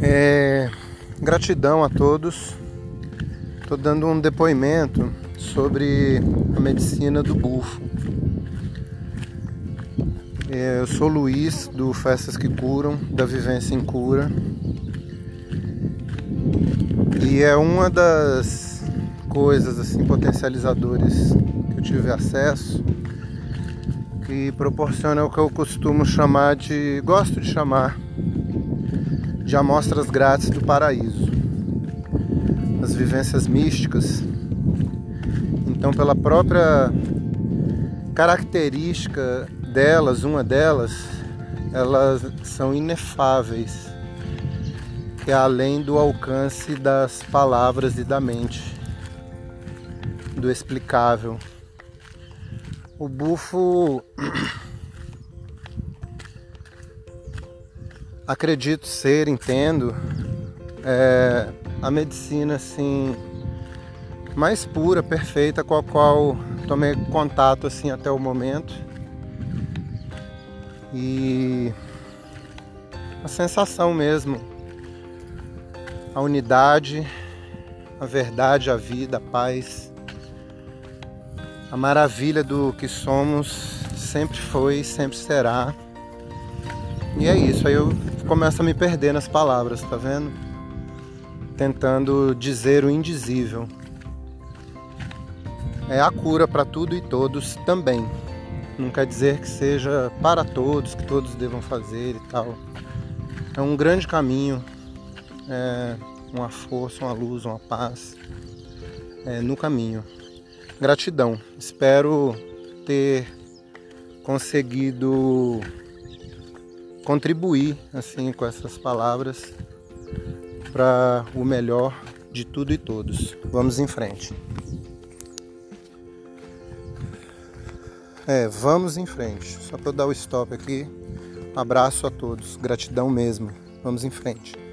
É, gratidão a todos. Estou dando um depoimento sobre a medicina do bufo. É, eu sou Luiz do Festas que Curam, da Vivência em Cura. E é uma das coisas assim potencializadores que eu tive acesso que proporciona o que eu costumo chamar de, gosto de chamar de amostras grátis do paraíso, as vivências místicas. Então, pela própria característica delas, uma delas, elas são inefáveis, que é além do alcance das palavras e da mente, do explicável. O bufo acredito ser, entendo, é a medicina assim mais pura, perfeita com a qual tomei contato assim até o momento. E a sensação mesmo, a unidade, a verdade, a vida, a paz, a maravilha do que somos sempre foi, sempre será. E é isso, aí eu começo a me perder nas palavras, tá vendo? Tentando dizer o indizível. É a cura para tudo e todos também. Não quer dizer que seja para todos, que todos devam fazer e tal. É um grande caminho, é uma força, uma luz, uma paz é, no caminho. Gratidão. Espero ter conseguido contribuir assim com essas palavras para o melhor de tudo e todos. Vamos em frente. É, vamos em frente. Só para eu dar o stop aqui. Abraço a todos. Gratidão mesmo. Vamos em frente.